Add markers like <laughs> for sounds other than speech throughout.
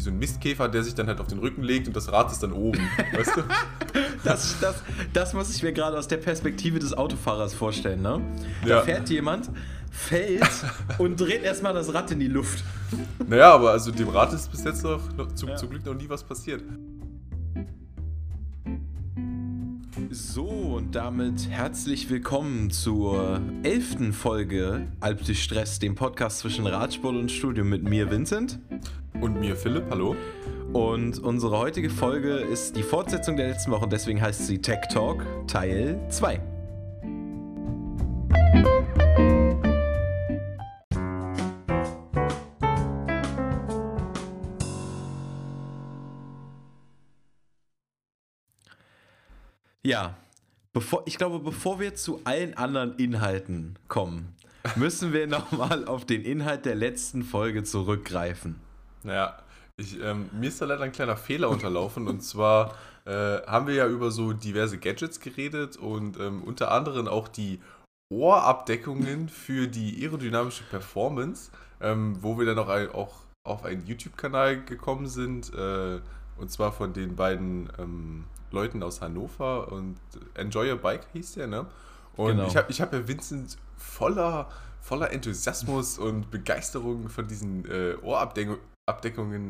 wie so ein Mistkäfer, der sich dann halt auf den Rücken legt und das Rad ist dann oben. <laughs> weißt du? Das, das, das muss ich mir gerade aus der Perspektive des Autofahrers vorstellen, ne? Da Ja. fährt jemand, fällt <laughs> und dreht erstmal das Rad in die Luft. Naja, aber also dem Rad ist bis jetzt noch, noch zu, Ja. zum Glück noch nie was passiert. So, und damit herzlich willkommen zur elften Folge Alp durch Stress, dem Podcast zwischen Radsport und Studium mit mir, Vincent. Und mir, Philipp, hallo? Und unsere heutige Folge ist die Fortsetzung der letzten Woche deswegen heißt sie Tech Talk Teil 2. Ja, bevor, ich glaube, bevor wir zu allen anderen Inhalten kommen, müssen wir <laughs> nochmal auf den Inhalt der letzten Folge zurückgreifen. Naja, ich, ähm, mir ist da leider ein kleiner Fehler unterlaufen. und zwar äh, haben wir ja über so diverse Gadgets geredet und ähm, unter anderem auch die Ohrabdeckungen für die aerodynamische Performance, ähm, wo wir dann auch, ein, auch auf einen YouTube-Kanal gekommen sind. Äh, und zwar von den beiden ähm, Leuten aus Hannover und Enjoy Your Bike hieß der, ne? Und Genau. ich habe ich hab ja Vincent voller, voller Enthusiasmus und Begeisterung von diesen äh, Ohrabdeckungen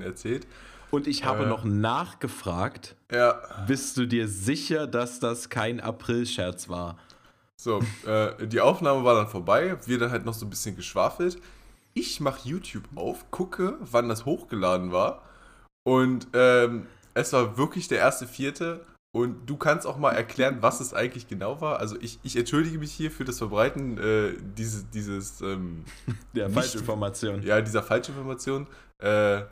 erzählt. Und ich habe Äh. noch nachgefragt, Ja, bist du dir sicher, dass das kein Aprilscherz war? so, äh, die Aufnahme war dann vorbei, wir dann halt noch so ein bisschen geschwafelt. Ich mache YouTube auf, gucke, wann das hochgeladen war. Und ähm, es war wirklich der erste Vierte. Und du kannst auch mal erklären, was es eigentlich genau war. Also ich, ich entschuldige mich hier für das Verbreiten äh, dieses, dieses ähm, <laughs> Der Nicht- Falschinformation. ja, dieser Falschinformation. Äh,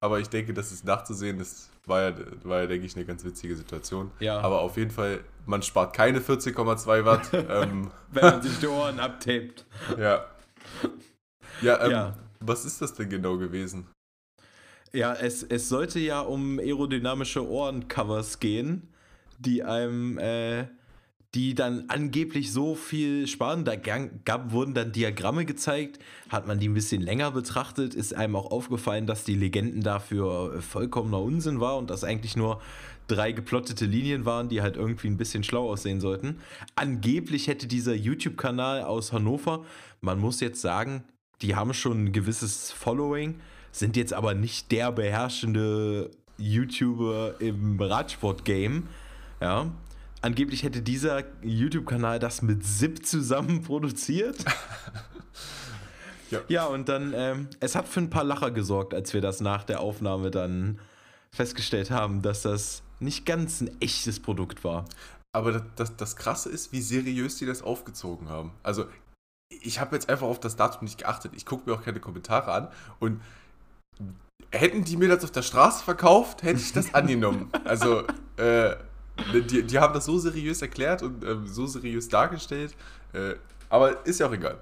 aber ich denke, das ist nachzusehen. Das war ja, war ja, denke ich, eine ganz witzige Situation. Ja. Aber auf jeden Fall, man spart keine 14,2 Watt. <laughs> ähm, Wenn man <laughs> sich die Ohren abtaped. ja. Ja, ähm, Ja. was ist das denn genau gewesen? Ja, es, es sollte ja um aerodynamische Ohrencovers gehen, die einem, äh, die dann angeblich so viel sparen. Da gab, wurden dann Diagramme gezeigt, hat man die ein bisschen länger betrachtet, ist einem auch aufgefallen, dass die Legenden dafür äh, vollkommener Unsinn war und das eigentlich nur drei geplottete Linien waren, die halt irgendwie ein bisschen schlau aussehen sollten. Angeblich hätte dieser YouTube-Kanal aus Hannover, man muss jetzt sagen, die haben schon ein gewisses Following, sind jetzt aber nicht der beherrschende YouTuber im Radsport-Game. Ja. Angeblich hätte dieser YouTube-Kanal das mit SIP zusammen produziert. <laughs> Ja. Ja, und dann, ähm, es hat für ein paar Lacher gesorgt, als wir das nach der Aufnahme dann festgestellt haben, dass das nicht ganz ein echtes Produkt war. Aber das, das, das Krasse ist, wie seriös die das aufgezogen haben. Also, ich habe jetzt einfach auf das Datum nicht geachtet. Ich gucke mir auch keine Kommentare an. Und hätten die mir das auf der Straße verkauft, hätte ich das <laughs> angenommen. Also, äh, die, die haben das so seriös erklärt und ähm, so seriös dargestellt. Äh, aber ist ja auch egal.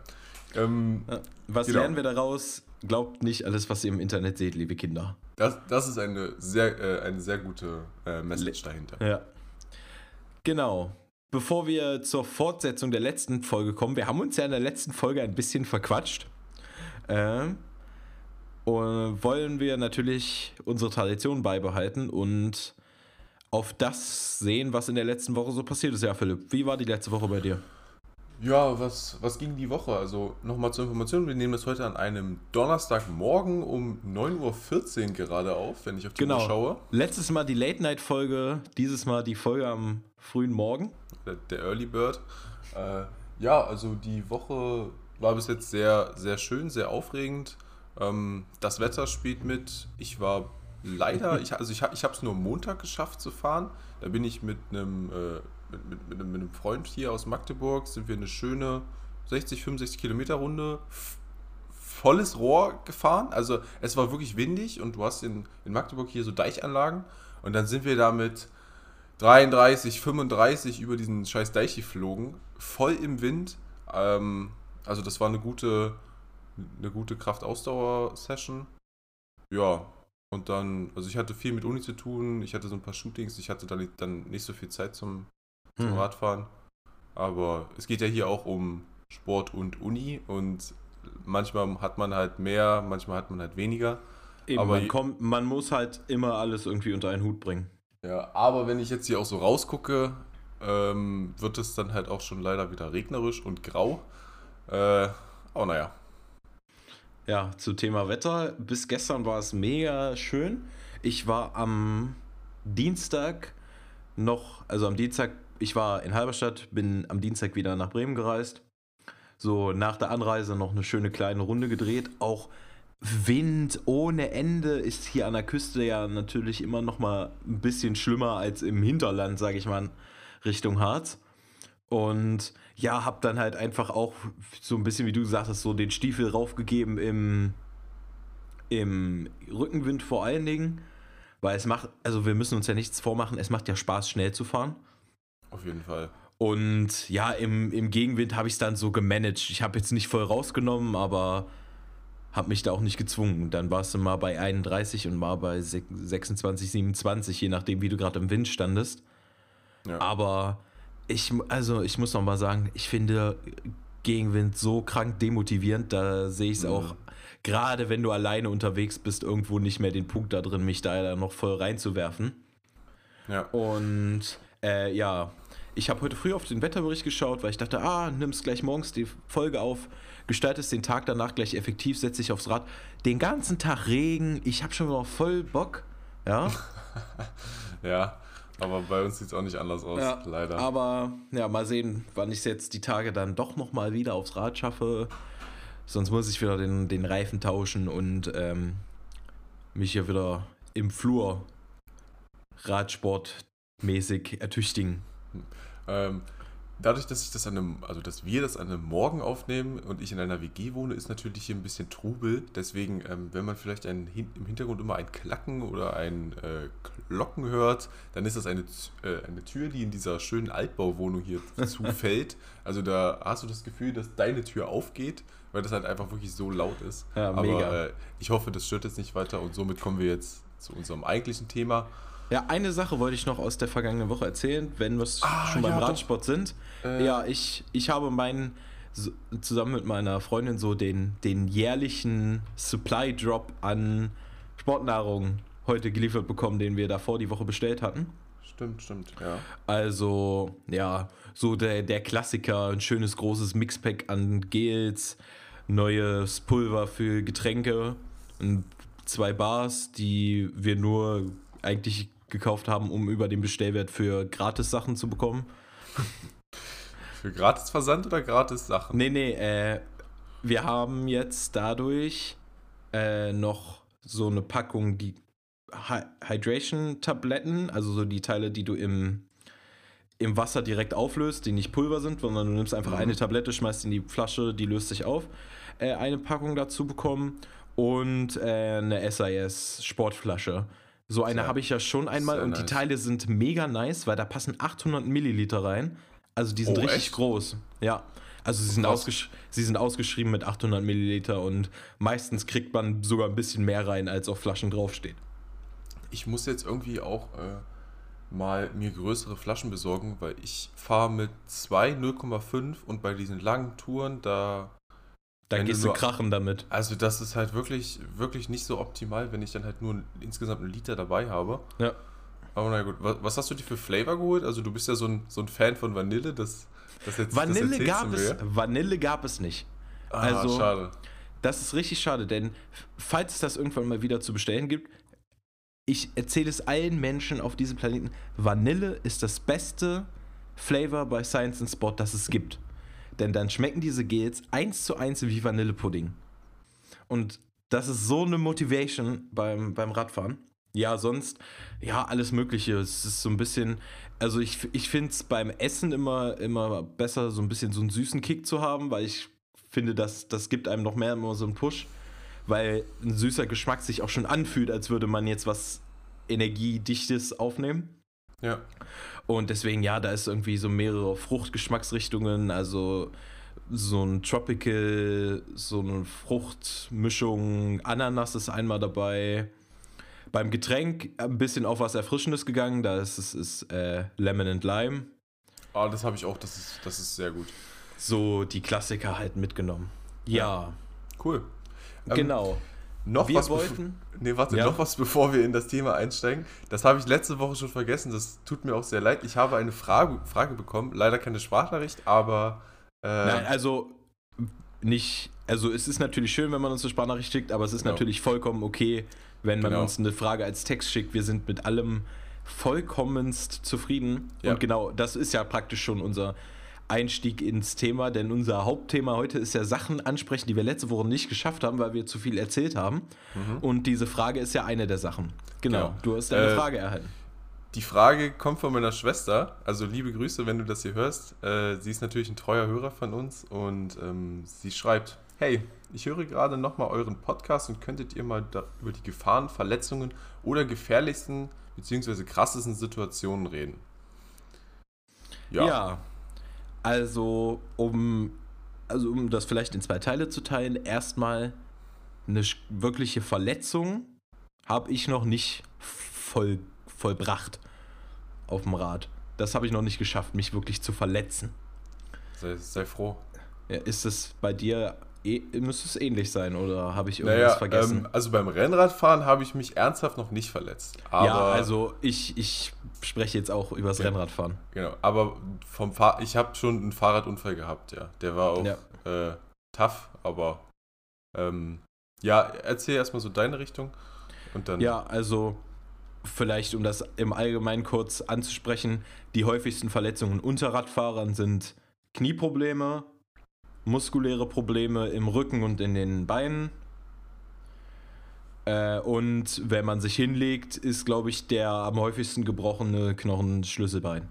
Ähm. Was Genau. lernen wir daraus? Glaubt nicht alles, was ihr im Internet seht, liebe Kinder. das, das ist eine sehr, äh, eine sehr gute äh, Message dahinter. Ja. Genau. Bevor wir zur Fortsetzung der letzten Folge kommen, wir haben uns ja in der letzten Folge ein bisschen verquatscht. Ähm, und wollen wir natürlich unsere Tradition beibehalten und auf das sehen, was in der letzten Woche so passiert ist. Ja, Philipp, wie war die letzte Woche bei dir? Ja, was, was ging die Woche? Also nochmal zur Information, wir nehmen das heute an einem Donnerstagmorgen um 9.14 Uhr gerade auf, wenn ich auf die Genau. Uhr schaue. Letztes Mal die Late-Night-Folge, dieses Mal die Folge am frühen Morgen. Der, der Early Bird. Äh, ja, also die Woche war bis jetzt sehr, sehr schön, sehr aufregend. Ähm, das Wetter spielt mit. Ich war leider, ich, also ich, ich habe es nur Montag geschafft zu fahren. Da bin ich mit einem, äh, mit, mit, mit, einem- Freund hier aus Magdeburg, sind wir eine schöne 60, 65 Kilometer Runde volles Rohr gefahren. Also es war wirklich windig und du hast in, in Magdeburg hier so Deichanlagen. Und dann sind wir da mit 33, 35 über diesen scheiß Deich geflogen, voll im Wind. Ähm, also das war eine gute, eine gute Kraft-Ausdauer-Session. Ja, und dann, also ich hatte viel mit Uni zu tun, ich hatte so ein paar Shootings, ich hatte dann, dann nicht so viel Zeit zum, zum Hm. Radfahren. Aber es geht ja hier auch um Sport und Uni und manchmal hat man halt mehr, manchmal hat man halt weniger. Eben, aber man, kommt, man muss halt immer alles irgendwie unter einen Hut bringen. Ja, aber wenn ich jetzt hier auch so rausgucke, ähm, wird es dann halt auch schon leider wieder regnerisch und grau. Äh, aber naja. Ja, zu Thema Wetter. Bis gestern war es mega schön. Ich war am Dienstag noch, also am Dienstag, ich war in Halberstadt, bin am Dienstag wieder nach Bremen gereist. So nach der Anreise noch eine schöne kleine Runde gedreht. Auch Wind ohne Ende ist hier an der Küste ja natürlich immer noch mal ein bisschen schlimmer als im Hinterland, sage ich mal, Richtung Harz. Und ja, hab dann halt einfach auch so ein bisschen, wie du gesagt hast, so den Stiefel raufgegeben im, im Rückenwind vor allen Dingen. Weil es macht, also wir müssen uns ja nichts vormachen, es macht ja Spaß, schnell zu fahren. Auf jeden Fall. Und ja, im, im Gegenwind habe ich es dann so gemanagt. Ich habe jetzt nicht voll rausgenommen, aber habe mich da auch nicht gezwungen. Dann warst du mal bei 31 und mal bei 26, 27, je nachdem, wie du gerade im Wind standest. Ja. Aber ich, also ich muss noch mal sagen, ich finde Gegenwind so krank demotivierend. Da sehe ich es mhm. auch, gerade wenn du alleine unterwegs bist, irgendwo nicht mehr den Punkt da drin, mich da noch voll reinzuwerfen. Ja. Und äh, ja, ich habe heute früh auf den Wetterbericht geschaut, weil ich dachte, ah, nimmst gleich morgens die Folge auf, gestaltest den Tag danach gleich effektiv, setz dich aufs Rad. Den ganzen Tag Regen, ich habe schon noch voll Bock. Ja. <laughs> ja, aber bei uns sieht es auch nicht anders aus, ja, leider. Aber ja, mal sehen, wann ich es jetzt die Tage dann doch nochmal wieder aufs Rad schaffe. Sonst muss ich wieder den, den Reifen tauschen und ähm, mich hier wieder im Flur radsportmäßig ertüchtigen. Ähm, dadurch, dass ich das an einem, also dass wir das an einem Morgen aufnehmen und ich in einer WG wohne, ist natürlich hier ein bisschen Trubel. Deswegen, ähm, wenn man vielleicht ein, im Hintergrund immer ein Klacken oder ein äh, Glocken hört, dann ist das eine, äh, eine Tür, die in dieser schönen Altbauwohnung hier <laughs> zufällt. Also da hast du das Gefühl, dass deine Tür aufgeht, weil das halt einfach wirklich so laut ist. Ja, Aber mega. Äh, ich hoffe, das stört jetzt nicht weiter und somit kommen wir jetzt zu unserem eigentlichen Thema. Ja, eine Sache wollte ich noch aus der vergangenen Woche erzählen, wenn wir ah, schon beim ja, Radsport sind. Äh. Ja, ich, ich habe meinen, zusammen mit meiner Freundin so den, den jährlichen Supply Drop an Sportnahrung heute geliefert bekommen, den wir davor die Woche bestellt hatten. Stimmt, stimmt, ja. Also, ja, so der, der Klassiker, ein schönes großes Mixpack an Gels, neues Pulver für Getränke, zwei Bars, die wir nur eigentlich gekauft haben, um über den Bestellwert für Gratis-Sachen zu bekommen. <laughs> Für Gratis-Versand oder Gratis-Sachen? Nee, nee, äh, wir haben jetzt dadurch äh, noch so eine Packung, die Hydration-Tabletten, also so die Teile, die du im, im Wasser direkt auflöst, die nicht Pulver sind, sondern du nimmst einfach mhm. eine Tablette, schmeißt in die Flasche, die löst sich auf. Äh, eine Packung dazu bekommen und äh, eine SIS-Sportflasche. So eine habe ich ja schon einmal und nice. die Teile sind mega nice, weil da passen 800 Milliliter rein. Also die sind oh, richtig echt? groß. Ja. Also sie sind, ausgesch sie sind ausgeschrieben mit 800 Milliliter und meistens kriegt man sogar ein bisschen mehr rein, als auf Flaschen draufsteht. Ich muss jetzt irgendwie auch äh, mal mir größere Flaschen besorgen, weil ich fahre mit 2 0,5 und bei diesen langen Touren, da dann gehst du nur, krachen damit. Also das ist halt wirklich, wirklich nicht so optimal, wenn ich dann halt nur insgesamt einen Liter dabei habe. Ja. Aber na gut, was, was, hast du dir für Flavor geholt? Also du bist ja so ein, so ein Fan von Vanille, das, das jetzt Vanille das gab es, Vanille gab es nicht. Ah, also, schade. Das ist richtig schade, denn falls es das irgendwann mal wieder zu bestellen gibt, ich erzähle es allen Menschen auf diesem Planeten, Vanille ist das beste Flavor bei Science and Sport, das es gibt. Denn dann schmecken diese Gels eins zu eins wie Vanillepudding. Und das ist so eine Motivation beim, beim Radfahren. Ja, sonst, ja, alles Mögliche. Es ist so ein bisschen, also ich, ich finde es beim Essen immer, immer besser, so ein bisschen so einen süßen Kick zu haben, weil ich finde, das, das gibt einem noch mehr immer so einen Push, weil ein süßer Geschmack sich auch schon anfühlt, als würde man jetzt was Energiedichtes aufnehmen. Ja. Und deswegen, ja, da ist irgendwie so mehrere Fruchtgeschmacksrichtungen, also so ein Tropical, so eine Fruchtmischung, Ananas ist einmal dabei. Beim Getränk ein bisschen auf was Erfrischendes gegangen, da ist es ist, äh, Lemon and Lime. Ah, das habe ich auch, das ist, das ist sehr gut. So die Klassiker halt mitgenommen. Ja. ja. Cool. Ähm, genau. Noch wir was wollten. Nee, warte, Ja. noch was, bevor wir in das Thema einsteigen. Das habe ich letzte Woche schon vergessen. Das tut mir auch sehr leid. Ich habe eine Frage, Frage bekommen. Leider keine Sprachnachricht, aber. Äh, Nein, also nicht, also es ist natürlich schön, wenn man uns eine Sprachnachricht schickt, aber es ist Genau. natürlich vollkommen okay, wenn man Genau. uns eine Frage als Text schickt. Wir sind mit allem vollkommenst zufrieden. Ja. Und genau, das ist ja praktisch schon unser Einstieg ins Thema, denn unser Hauptthema heute ist ja Sachen ansprechen, die wir letzte Woche nicht geschafft haben, weil wir zu viel erzählt haben. Und diese Frage ist ja eine der Sachen. Genau, Mhm. Genau. du hast eine Äh, Frage erhalten. Die Frage kommt von meiner Schwester. Also liebe Grüße, wenn du das hier hörst. Äh, sie ist natürlich ein treuer Hörer von uns und ähm, sie schreibt: Hey, ich höre gerade nochmal euren Podcast und könntet ihr mal über die Gefahren, Verletzungen oder gefährlichsten bzw. krassesten Situationen reden? Ja. Also, um, also um das vielleicht in zwei Teile zu teilen, erstmal eine wirkliche Verletzung habe ich noch nicht voll, vollbracht auf dem Rad. Das habe ich noch nicht geschafft, mich wirklich zu verletzen. Sei, sei froh. Ja, ist es bei dir, eh, müsste es ähnlich sein oder habe ich irgendwas Naja, vergessen? ähm, also beim Rennradfahren habe ich mich ernsthaft noch nicht verletzt. Ja, also ich, ich spreche jetzt auch übers Ja. Rennradfahren. Genau, aber vom Fahr ich habe schon einen Fahrradunfall gehabt, ja. Der war auch Ja. äh, tough, aber ähm, ja, erzähl erstmal so deine Richtung und dann. Ja, also vielleicht um das im Allgemeinen kurz anzusprechen, die häufigsten Verletzungen unter Radfahrern sind Knieprobleme, muskuläre Probleme im Rücken und in den Beinen. Äh, und wenn man sich hinlegt, ist, glaube ich, der am häufigsten gebrochene Knochen Schlüsselbein.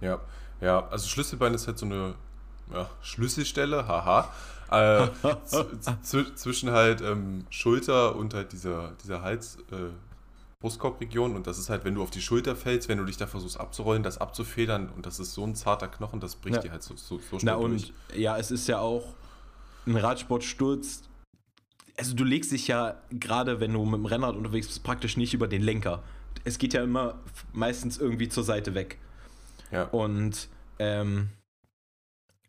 Ja, ja, also Schlüsselbein ist halt so eine ja, Schlüsselstelle, haha. Äh, zwischen halt ähm, Schulter und halt dieser, dieser Hals, äh, Brustkorbregion und das ist halt, wenn du auf die Schulter fällst, wenn du dich da versuchst abzurollen, das abzufedern und das ist so ein zarter Knochen, das bricht Ja. dir halt so, so, so Na schnell und durch. ja, es ist ja auch ein Radsportsturz. Also du legst dich ja gerade, wenn du mit dem Rennrad unterwegs bist, praktisch nicht über den Lenker. Es geht ja immer meistens irgendwie zur Seite weg. Ja. Und ähm,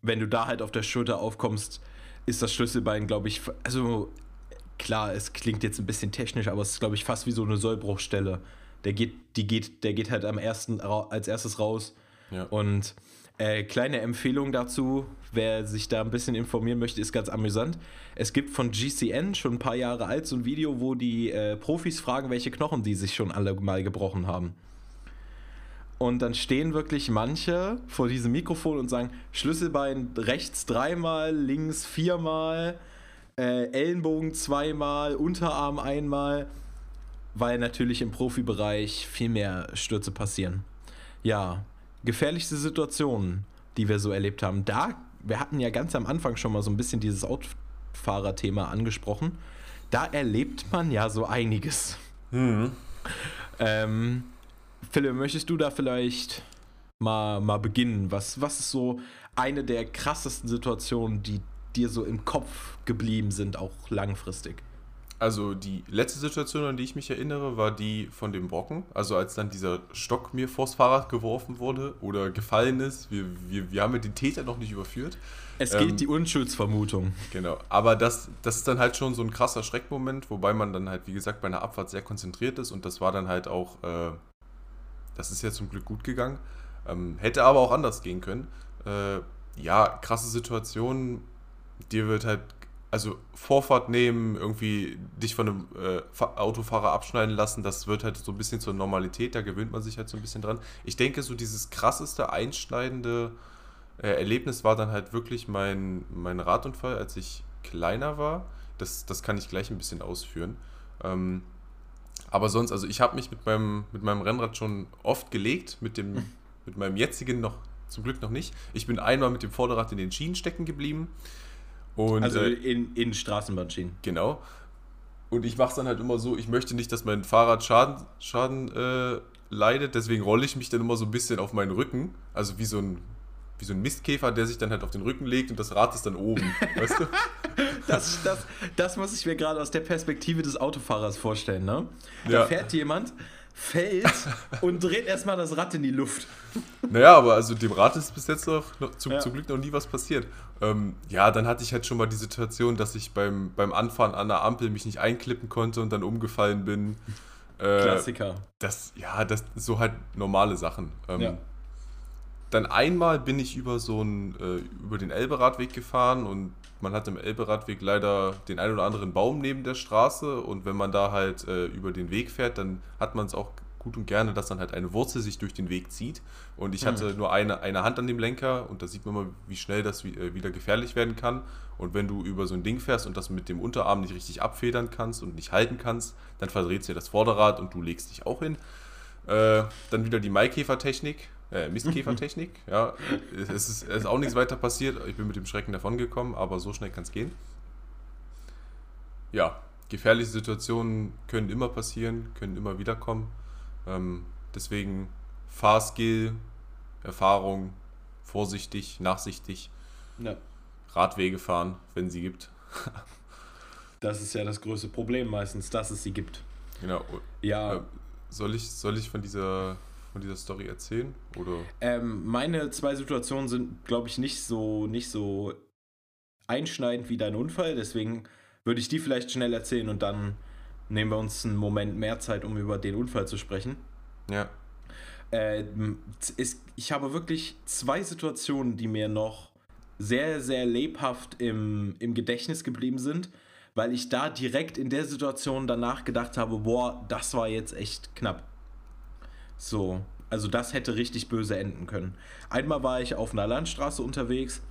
wenn du da halt auf der Schulter aufkommst, ist das Schlüsselbein, glaube ich, also klar, es klingt jetzt ein bisschen technisch, aber es ist, glaube ich, fast wie so eine Sollbruchstelle. Der geht, die geht, der geht halt am ersten als erstes raus. Ja. Und äh, kleine Empfehlung dazu, wer sich da ein bisschen informieren möchte, ist ganz amüsant. Es gibt von GCN schon ein paar Jahre alt so ein Video, wo die äh, Profis fragen, welche Knochen die sich schon alle mal gebrochen haben. Und dann stehen wirklich manche vor diesem Mikrofon und sagen, Schlüsselbein rechts dreimal, links viermal, äh, Ellenbogen zweimal, Unterarm einmal, weil natürlich im Profibereich viel mehr Stürze passieren. Ja, gefährlichste Situationen, die wir so erlebt haben. Da, wir hatten ja ganz am Anfang schon mal so ein bisschen dieses Autofahrerthema angesprochen. Da erlebt man ja so einiges. Mhm. Ähm, Philipp, möchtest du da vielleicht mal, mal beginnen? Was, was ist so eine der krassesten Situationen, die dir so im Kopf geblieben sind, auch langfristig? Also die letzte Situation, an die ich mich erinnere, war die von dem Brocken. Also als dann dieser Stock mir vors Fahrrad geworfen wurde oder gefallen ist. Wir, wir, wir haben ja den Täter noch nicht überführt. Es Ähm, gilt die Unschuldsvermutung. Genau. Aber das, das ist dann halt schon so ein krasser Schreckmoment, wobei man dann halt, wie gesagt, bei einer Abfahrt sehr konzentriert ist und das war dann halt auch, äh, das ist ja zum Glück gut gegangen. Ähm, hätte aber auch anders gehen können. Äh, ja, krasse Situation. Dir wird halt, also Vorfahrt nehmen, irgendwie dich von einem äh, Fa- Autofahrer abschneiden lassen, das wird halt so ein bisschen zur Normalität, da gewöhnt man sich halt so ein bisschen dran. Ich denke, so dieses krasseste, einschneidende äh, Erlebnis war dann halt wirklich mein, mein Radunfall, als ich kleiner war. Das, das kann ich gleich ein bisschen ausführen. Ähm, aber sonst, also ich habe mich mit meinem, mit meinem Rennrad schon oft gelegt, mit, dem, mit meinem jetzigen noch zum Glück noch nicht. Ich bin einmal mit dem Vorderrad in den Schienen stecken geblieben. Und, also äh, in, in Straßenbahnschienen. Genau. Und ich mache es dann halt immer so, ich möchte nicht, dass mein Fahrrad Schaden, Schaden äh, leidet, deswegen rolle ich mich dann immer so ein bisschen auf meinen Rücken. Also wie so ein, wie so ein Mistkäfer, der sich dann halt auf den Rücken legt und das Rad ist dann oben. <laughs> weißt du? Das, das, das muss ich mir gerade aus der Perspektive des Autofahrers vorstellen, ne? Da Ja. fährt jemand, fällt und dreht erstmal das Rad in die Luft. Naja, aber also dem Rad ist bis jetzt noch, noch zum, Ja. zum Glück noch nie was passiert. Ähm, ja, dann hatte ich halt schon mal die Situation, dass ich beim, beim Anfahren an der Ampel mich nicht einklippen konnte und dann umgefallen bin. Äh, Klassiker. Das, ja, das so halt normale Sachen. Ähm, Ja. Dann einmal bin ich über so einen, äh, über den Elberadweg gefahren und man hat im Elberadweg leider den ein oder anderen Baum neben der Straße und wenn man da halt äh, über den Weg fährt, dann hat man es auch gut und gerne, dass dann halt eine Wurzel sich durch den Weg zieht. Und ich hatte nur eine, eine Hand an dem Lenker und da sieht man mal, wie schnell das äh, wieder gefährlich werden kann. Und wenn du über so ein Ding fährst und das mit dem Unterarm nicht richtig abfedern kannst und nicht halten kannst, dann verdreht sich das Vorderrad und du legst dich auch hin. Äh, dann wieder die Maikäfertechnik, äh, Mistkäfertechnik. <laughs> ja, es ist, es ist auch nichts weiter passiert. Ich bin mit dem Schrecken davon gekommen, aber so schnell kann es gehen. Ja, gefährliche Situationen können immer passieren, können immer wieder kommen. Ähm, deswegen Fahrskill, Erfahrung, vorsichtig, nachsichtig, Ja. Radwege fahren, wenn sie gibt. <laughs> Das ist ja das größte Problem meistens, dass es sie gibt. Genau. Ja, Äh, soll, ich, soll ich von dieser, von dieser Story erzählen? Oder? ähm, meine zwei Situationen sind, glaube ich, nicht so, nicht so einschneidend wie dein Unfall. Deswegen würde ich die vielleicht schnell erzählen und dann nehmen wir uns einen Moment mehr Zeit, um über den Unfall zu sprechen. Ja. Äh, ist, ich habe wirklich zwei Situationen, die mir noch sehr, sehr lebhaft im, im Gedächtnis geblieben sind, weil ich da direkt in der Situation danach gedacht habe, boah, das war jetzt echt knapp. So, also das hätte richtig böse enden können. Einmal war ich auf einer Landstraße unterwegs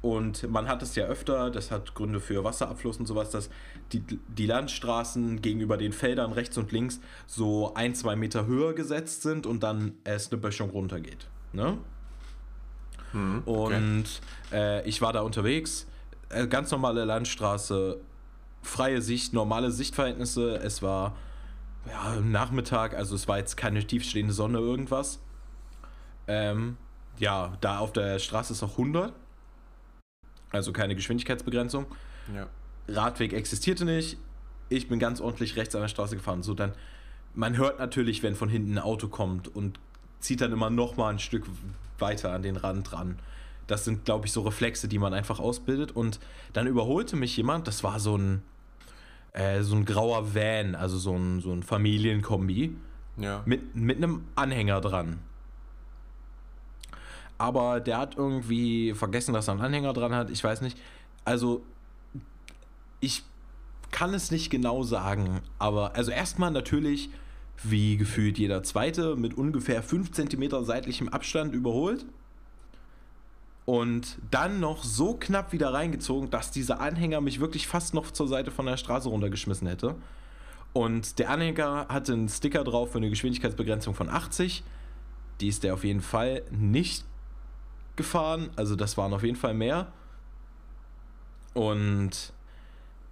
und man hat es ja öfter, das hat Gründe für Wasserabfluss und sowas, dass die, die Landstraßen gegenüber den Feldern rechts und links so ein, zwei Meter höher gesetzt sind und dann es eine Böschung runtergeht. Ne? Mhm, okay. Und äh, ich war da unterwegs, äh, ganz normale Landstraße, freie Sicht, normale Sichtverhältnisse. Es war ja, Nachmittag, also es war jetzt keine tiefstehende Sonne, irgendwas. Ähm, ja, da auf der Straße ist auch 100, also keine Geschwindigkeitsbegrenzung. Ja. Radweg existierte nicht. Ich bin ganz ordentlich rechts an der Straße gefahren. So dann, man hört natürlich, wenn von hinten ein Auto kommt und zieht dann immer noch mal ein Stück weiter an den Rand ran. Das sind, glaube ich, so Reflexe, die man einfach ausbildet. Und dann überholte mich jemand. Das war so ein äh, so ein grauer Van, also so ein, so ein Familienkombi Ja. mit, mit einem Anhänger dran. Aber der hat irgendwie vergessen, dass er einen Anhänger dran hat. Ich weiß nicht. Also, ich kann es nicht genau sagen. Aber, also erstmal natürlich, wie gefühlt jeder Zweite, mit ungefähr 5 cm seitlichem Abstand überholt. Und dann noch so knapp wieder reingezogen, dass dieser Anhänger mich wirklich fast noch zur Seite von der Straße runtergeschmissen hätte. Und der Anhänger hatte einen Sticker drauf für eine Geschwindigkeitsbegrenzung von 80. Die ist der auf jeden Fall nicht gefahren. Also das waren auf jeden Fall mehr. Und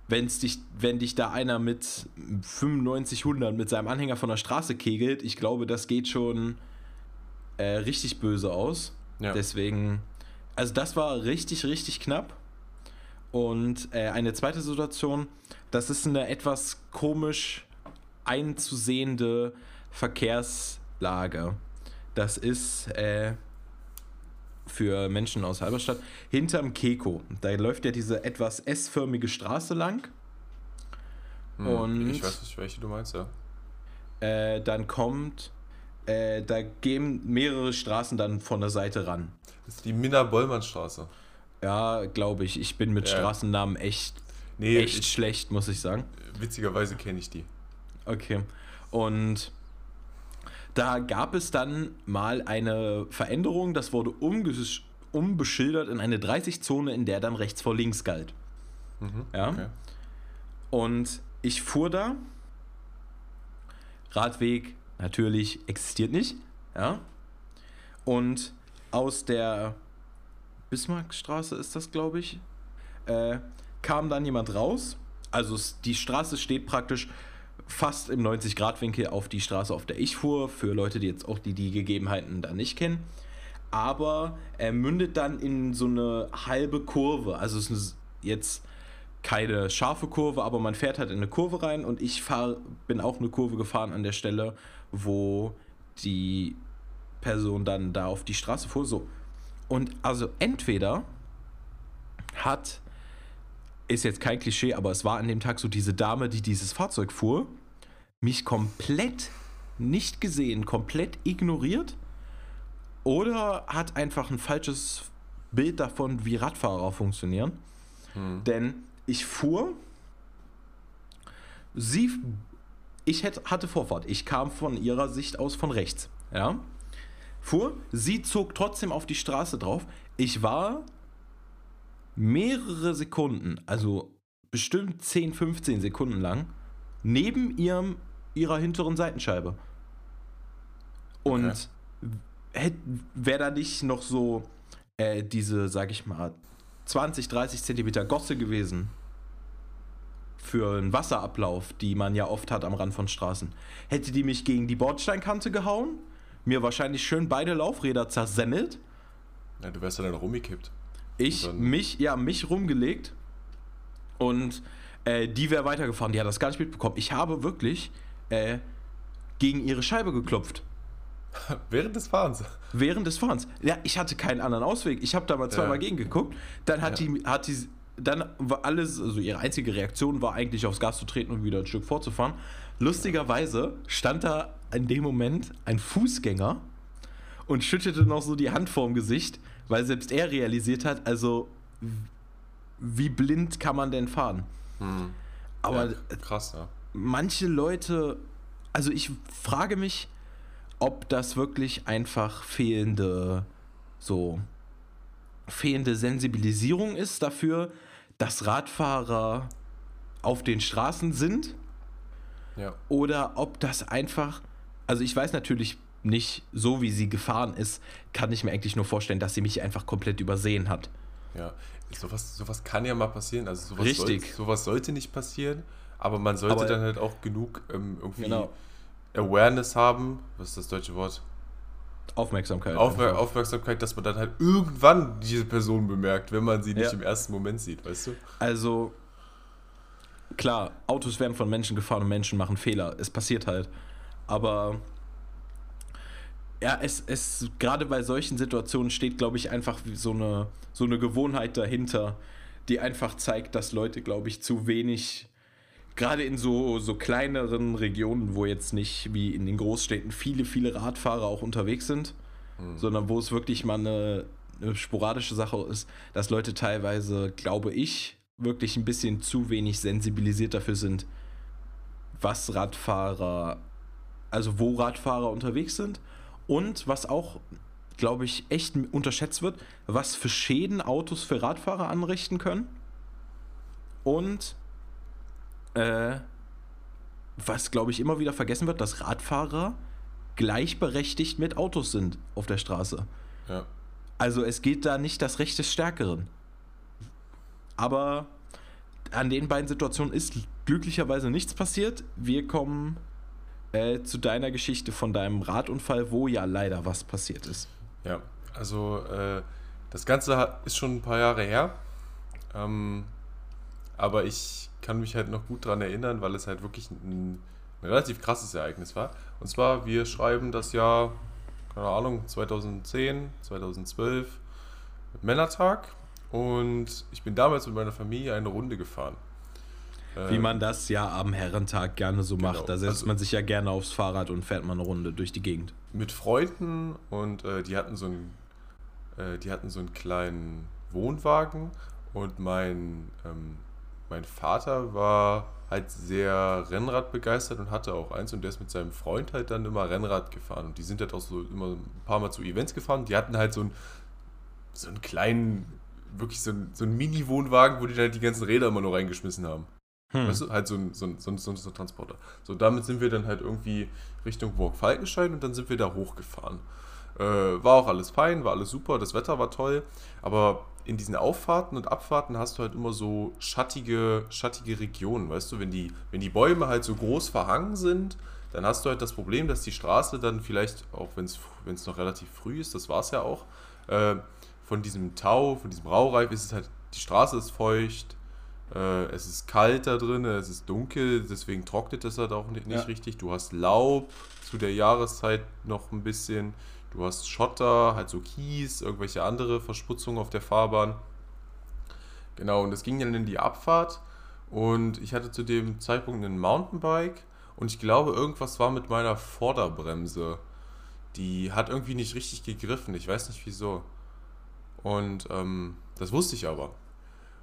wenn's dich, wenn dich da einer mit 95, 100 mit seinem Anhänger von der Straße kegelt, ich glaube, das geht schon äh, richtig böse aus. Ja. Deswegen, also das war richtig, richtig knapp. Und äh, eine zweite Situation, das ist eine etwas komisch einzusehende Verkehrslage. Das ist äh, für Menschen aus Halberstadt hinterm Keko. Da läuft ja diese etwas S-förmige Straße lang. Hm, Und- ich weiß nicht, welche du meinst, ja. Äh, dann kommt, äh, da gehen mehrere Straßen dann von der Seite ran. Das ist die Minna-Bollmann-Straße. Ja, glaube ich. Ich bin mit Ja. Straßennamen echt, Nee, echt ich, schlecht, muss ich sagen. witzigerweise kenne ich die. Okay. Und da gab es dann mal eine Veränderung, das wurde umges- umbeschildert in eine 30-Zone, in der dann rechts vor links galt. Mhm, Ja. Okay. Und ich fuhr da. Radweg natürlich existiert nicht. Ja. Und aus der Bismarckstraße ist das, glaube ich, äh, kam dann jemand raus. Also die Straße steht praktisch fast im 90-Grad-Winkel auf die Straße, auf der ich fuhr, für Leute, die jetzt auch die, die Gegebenheiten da nicht kennen. Aber er mündet dann in so eine halbe Kurve. Also es ist jetzt keine scharfe Kurve, aber man fährt halt in eine Kurve rein und ich fahr, bin auch eine Kurve gefahren an der Stelle, wo die Person dann da auf die Straße fuhr. So. Und also entweder hat, ist jetzt kein Klischee, aber es war an dem Tag so diese Dame, die dieses Fahrzeug fuhr, mich komplett nicht gesehen, komplett ignoriert oder hat einfach ein falsches Bild davon, wie Radfahrer funktionieren. Hm. Denn ich fuhr, sie, ich hätte, hatte Vorfahrt, ich kam von ihrer Sicht aus von rechts, ja, fuhr, sie zog trotzdem auf die Straße drauf, ich war mehrere Sekunden, also bestimmt 10, 15 Sekunden lang, neben ihrem, ihrer hinteren Seitenscheibe. Und okay. wäre da nicht noch so äh, diese, sag ich mal, 20, 30 Zentimeter Gosse gewesen für einen Wasserablauf, die man ja oft hat am Rand von Straßen. Hätte die mich gegen die Bordsteinkante gehauen, mir wahrscheinlich schön beide Laufräder zersemmelt. Ja, du wärst ja dann rumgekippt. Ich, mich, ja, mich rumgelegt und äh, die wäre weitergefahren. Die hat das gar nicht mitbekommen. Ich habe wirklich äh, gegen ihre Scheibe geklopft. <laughs> Während des Fahrens? Während des Fahrens. Ja, ich hatte keinen anderen Ausweg. Ich habe da mal zweimal ja. gegengeguckt. Dann hat ja. die, hat die, dann war alles, also ihre einzige Reaktion war eigentlich aufs Gas zu treten und wieder ein Stück vorzufahren. Lustigerweise stand da in dem Moment ein Fußgänger und schüttete noch so die Hand vorm Gesicht, weil selbst er realisiert hat, also wie blind kann man denn fahren? Hm. Aber ja, krass, ja. Manche Leute, also ich frage mich, ob das wirklich einfach fehlende, so, fehlende Sensibilisierung ist dafür, dass Radfahrer auf den Straßen sind. Ja. Oder ob das einfach, also ich weiß natürlich nicht, so wie sie gefahren ist, kann ich mir eigentlich nur vorstellen, dass sie mich einfach komplett übersehen hat. Ja, sowas, sowas kann ja mal passieren. Also sowas, Richtig. Soll, sowas sollte nicht passieren, aber man sollte aber, dann halt auch genug ähm, irgendwie genau. Awareness haben, was ist das deutsche Wort? Aufmerksamkeit. Aufmer Aufmerksamkeit, dass man dann halt irgendwann diese Person bemerkt, wenn man sie nicht ja. im ersten Moment sieht, weißt du? Also, klar, Autos werden von Menschen gefahren und Menschen machen Fehler. Es passiert halt. Aber ja, es, es gerade bei solchen Situationen steht, glaube ich, einfach so eine, so eine Gewohnheit dahinter, die einfach zeigt, dass Leute, glaube ich, zu wenig gerade in so, so kleineren Regionen, wo jetzt nicht wie in den Großstädten viele, viele Radfahrer auch unterwegs sind, mhm. sondern wo es wirklich mal eine, eine sporadische Sache ist, dass Leute teilweise, glaube ich, wirklich ein bisschen zu wenig sensibilisiert dafür sind, was Radfahrer, also wo Radfahrer unterwegs sind und was auch, glaube ich, echt unterschätzt wird, was für Schäden Autos für Radfahrer anrichten können und äh, was glaube ich immer wieder vergessen wird, dass Radfahrer gleichberechtigt mit Autos sind auf der Straße. Ja. Also es geht da nicht das Recht des Stärkeren. Aber an den beiden Situationen ist glücklicherweise nichts passiert. Wir kommen äh, zu deiner Geschichte von deinem Radunfall, wo ja leider was passiert ist. Ja, also äh, das Ganze ist schon ein paar Jahre her. Ähm, aber ich kann mich halt noch gut daran erinnern, weil es halt wirklich ein, ein, relativ krasses Ereignis war. Und zwar, wir schreiben das Jahr, keine Ahnung, 2010, 2012, Männertag. Und ich bin damals mit meiner Familie eine Runde gefahren. Wie man das ja am Herrentag gerne so genau. macht. Da setzt also, man sich ja gerne aufs Fahrrad und fährt mal eine Runde durch die Gegend. Mit Freunden und äh, die hatten so einen, äh, die hatten so einen kleinen Wohnwagen und mein ähm, mein Vater war halt sehr Rennrad begeistert und hatte auch eins und der ist mit seinem Freund halt dann immer Rennrad gefahren und die sind halt auch so immer ein paar Mal zu Events gefahren. Die hatten halt so einen, so einen kleinen, wirklich so einen, so einen Mini-Wohnwagen, wo die dann halt die ganzen Räder immer nur reingeschmissen haben. Hm. Weißt du, halt so ein, so, ein, so, ein, so ein Transporter. So, damit sind wir dann halt irgendwie Richtung Burg Falkenstein und dann sind wir da hochgefahren. Äh, war auch alles fein, war alles super, das Wetter war toll, aber in diesen Auffahrten und Abfahrten hast du halt immer so schattige, schattige Regionen, weißt du, wenn die, wenn die Bäume halt so groß verhangen sind, dann hast du halt das Problem, dass die Straße dann vielleicht, auch wenn es noch relativ früh ist, das war es ja auch, äh, von diesem Tau, von diesem Raureif ist es halt, die Straße ist feucht, Äh, es ist kalt da drin, es ist dunkel, deswegen trocknet es halt auch nicht, nicht Ja. richtig. Du hast Laub zu der Jahreszeit noch ein bisschen. Du hast Schotter, halt so Kies, irgendwelche andere Verschmutzungen auf der Fahrbahn. Genau, und es ging dann in die Abfahrt und ich hatte zu dem Zeitpunkt ein Mountainbike und ich glaube, irgendwas war mit meiner Vorderbremse. Die hat irgendwie nicht richtig gegriffen, ich weiß nicht wieso. Und ähm, das wusste ich aber.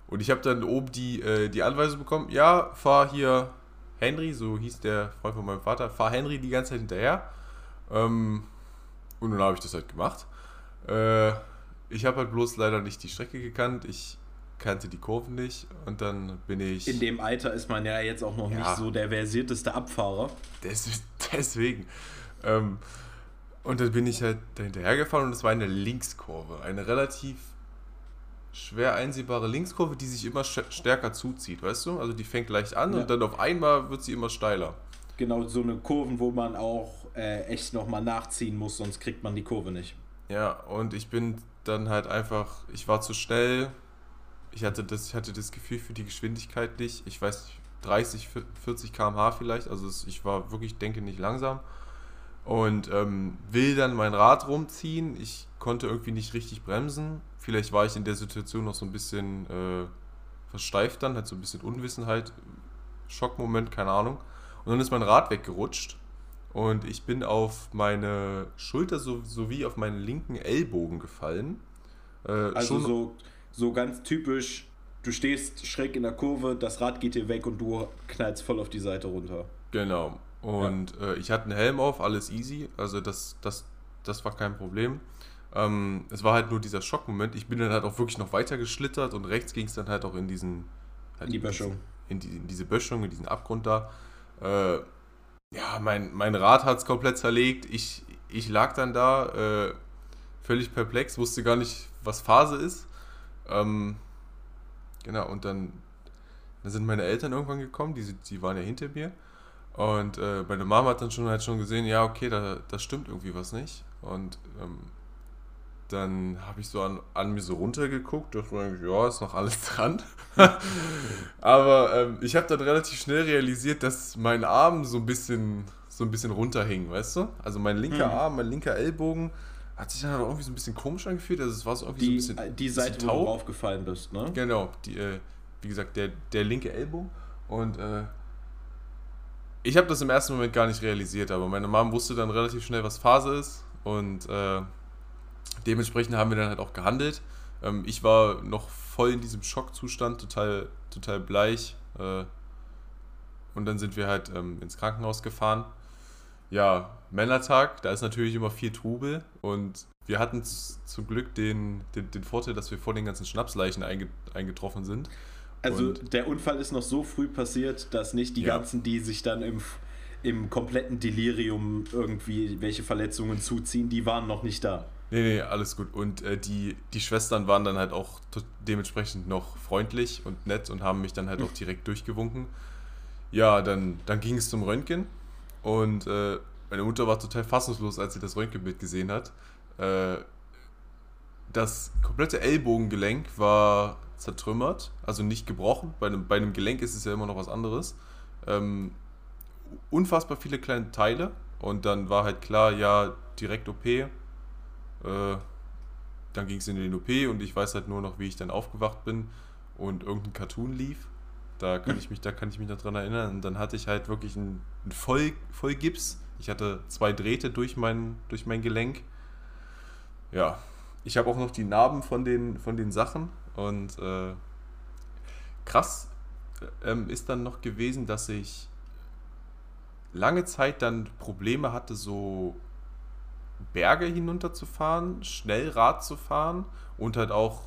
Und ich habe dann oben die, äh, die Anweisung bekommen, ja, fahr hier Henry, so hieß der Freund von meinem Vater, fahr Henry die ganze Zeit hinterher. Ähm, und dann habe ich das halt gemacht. Äh, ich habe halt bloß leider nicht die Strecke gekannt. Ich kannte die Kurven nicht und dann bin ich. In dem Alter ist man ja jetzt auch noch Ja. nicht so der versierteste Abfahrer. Des, <laughs> deswegen. Ähm, und dann bin ich halt da hinterhergefahren und es war eine Linkskurve. Eine relativ schwer einsehbare Linkskurve, die sich immer stärker zuzieht, weißt du? Also die fängt leicht an Ja. und dann auf einmal wird sie immer steiler. Genau, so eine Kurven, wo man auch äh, echt nochmal nachziehen muss, sonst kriegt man die Kurve nicht. Ja, und ich bin dann halt einfach, ich war zu schnell. Ich hatte das, ich hatte das Gefühl für die Geschwindigkeit nicht. Ich weiß nicht, 30, 40 km/h vielleicht. Also ich war wirklich, denke nicht langsam. Und ähm, will dann mein Rad rumziehen. Ich konnte irgendwie nicht richtig bremsen. Vielleicht war ich in der Situation noch so ein bisschen äh, versteift dann, halt so ein bisschen Unwissenheit, Schockmoment, keine Ahnung. Und dann ist mein Rad weggerutscht. Und ich bin auf meine Schulter so, sowie auf meinen linken Ellbogen gefallen. Äh, Also so, so ganz typisch, du stehst schräg in der Kurve, das Rad geht dir weg und du knallst voll auf die Seite runter. Genau. Und äh, ich hatte einen Helm auf, alles easy. Also das, das, das war kein Problem. Ähm, es war halt nur dieser Schockmoment. Ich bin dann halt auch wirklich noch weiter geschlittert und rechts ging es dann halt auch in diesen... Halt In die Böschung. In, die, in diese Böschung, in diesen Abgrund da. Äh, ja, mein, mein Rad hat es komplett zerlegt. Ich, ich lag dann da äh, völlig perplex, wusste gar nicht, was Phase ist. Ähm, genau, und dann, dann sind meine Eltern irgendwann gekommen, die, die waren ja hinter mir. Und äh, meine Mama hat dann schon halt schon gesehen, ja, okay, da, da stimmt irgendwie was nicht. Und ähm, dann habe ich so an, an mir so runtergeguckt, dachte mir ja, ist noch alles <laughs> dran. Aber ähm, ich habe dann relativ schnell realisiert, dass mein Arm so ein bisschen so ein bisschen runterhing, weißt du? Also mein linker Hm. Arm, mein linker Ellbogen hat sich dann irgendwie so ein bisschen komisch angefühlt. Also es war so irgendwie Die, so ein bisschen die bisschen Seite, wo du draufgefallen bist, ne? Genau, die, äh, wie gesagt, der, der linke Ellbogen. Und äh, ich habe das im ersten Moment gar nicht realisiert, aber meine Mom wusste dann relativ schnell, was Phase ist. Und äh, dementsprechend haben wir dann halt auch gehandelt. Ähm, ich war noch voll in diesem Schockzustand, total, total bleich. Äh, und dann sind wir halt ähm, ins Krankenhaus gefahren. Ja, Männertag, da ist natürlich immer viel Trubel. Und wir hatten zum Glück den, den, den Vorteil, dass wir vor den ganzen Schnapsleichen einge, eingetroffen sind. Also Und- der Unfall ist noch so früh passiert, dass nicht die Ja. ganzen, die sich dann im, im kompletten Delirium irgendwie welche Verletzungen zuziehen, die waren noch nicht da. Nee, nee, alles gut. Und äh, die, die Schwestern waren dann halt auch dementsprechend noch freundlich und nett und haben mich dann halt auch direkt durchgewunken. Ja, dann, dann ging es zum Röntgen und äh, meine Mutter war total fassungslos, als sie das Röntgenbild gesehen hat. Äh, das komplette Ellbogengelenk war zertrümmert, also nicht gebrochen. Bei einem, bei einem Gelenk ist es ja immer noch was anderes. Ähm, unfassbar viele kleine Teile und dann war halt klar, ja, direkt OP. Äh, dann ging es in den OP und ich weiß halt nur noch, wie ich dann aufgewacht bin und irgendein Cartoon lief. Da kann ich mich, da kann ich mich noch dran erinnern. Und dann hatte ich halt wirklich einen, einen Voll, Vollgips. Ich hatte zwei Drähte durch mein, durch mein Gelenk. Ja, ich habe auch noch die Narben von den, von den Sachen. Und äh, krass ähm, ist dann noch gewesen, dass ich lange Zeit dann Probleme hatte, so Berge hinunterzufahren, schnell Rad zu fahren und halt auch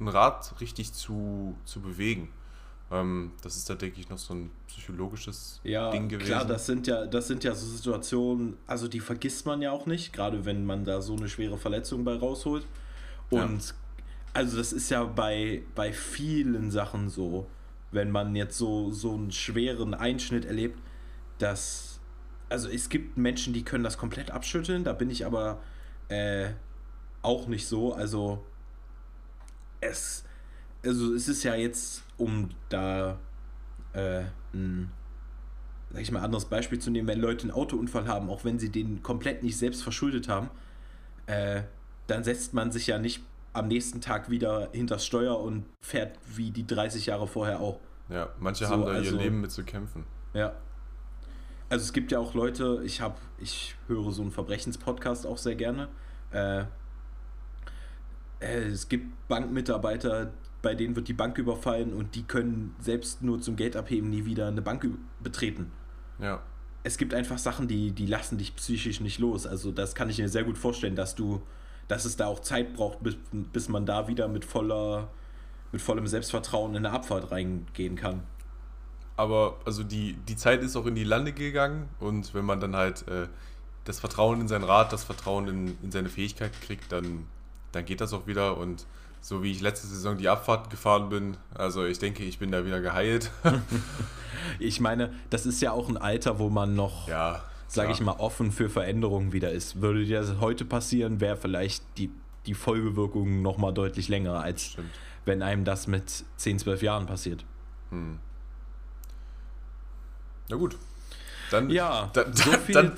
ein Rad richtig zu, zu bewegen. Ähm, das ist da, denke ich, noch so ein psychologisches Ja, Ding gewesen. klar, das sind ja, das sind ja so Situationen, also die vergisst man ja auch nicht, gerade wenn man da so eine schwere Verletzung bei rausholt. Und also das ist ja bei, bei vielen Sachen so, wenn man jetzt so, so einen schweren Einschnitt erlebt, dass, also es gibt Menschen, die können das komplett abschütteln, da bin ich aber äh, auch nicht so, also es, also es ist ja jetzt, um da äh, ein, sag ich mal, anderes Beispiel zu nehmen, wenn Leute einen Autounfall haben, auch wenn sie den komplett nicht selbst verschuldet haben, äh, dann setzt man sich ja nicht am nächsten Tag wieder hinters Steuer und fährt wie die 30 Jahre vorher auch. Ja, manche so, haben da also, ihr Leben mit zu kämpfen. Ja. Also es gibt ja auch Leute, ich habe, ich höre so einen Verbrechenspodcast auch sehr gerne. Äh, äh, es gibt Bankmitarbeiter, bei denen wird die Bank überfallen und die können selbst nur zum Geld abheben nie wieder eine Bank betreten. Ja. Es gibt einfach Sachen, die, die lassen dich psychisch nicht los. Also das kann ich mir sehr gut vorstellen, dass du dass es da auch Zeit braucht, bis, bis man da wieder mit voller mit vollem Selbstvertrauen in eine Abfahrt reingehen kann. Aber also die, die Zeit ist auch in die Lande gegangen und wenn man dann halt äh, das Vertrauen in sein Rad, das Vertrauen in, in seine Fähigkeit kriegt, dann, dann geht das auch wieder und so wie ich letzte Saison die Abfahrt gefahren bin, also ich denke, ich bin da wieder geheilt. <laughs> ich meine, das ist ja auch ein Alter, wo man noch ja sage ich mal, offen für Veränderungen wieder ist. Würde dir das heute passieren, wäre vielleicht die, die Folgewirkung nochmal deutlich länger, als Stimmt. wenn einem das mit 10, 12 Jahren passiert. Hm. Na gut. Dann, ja, dann, so, viel, dann,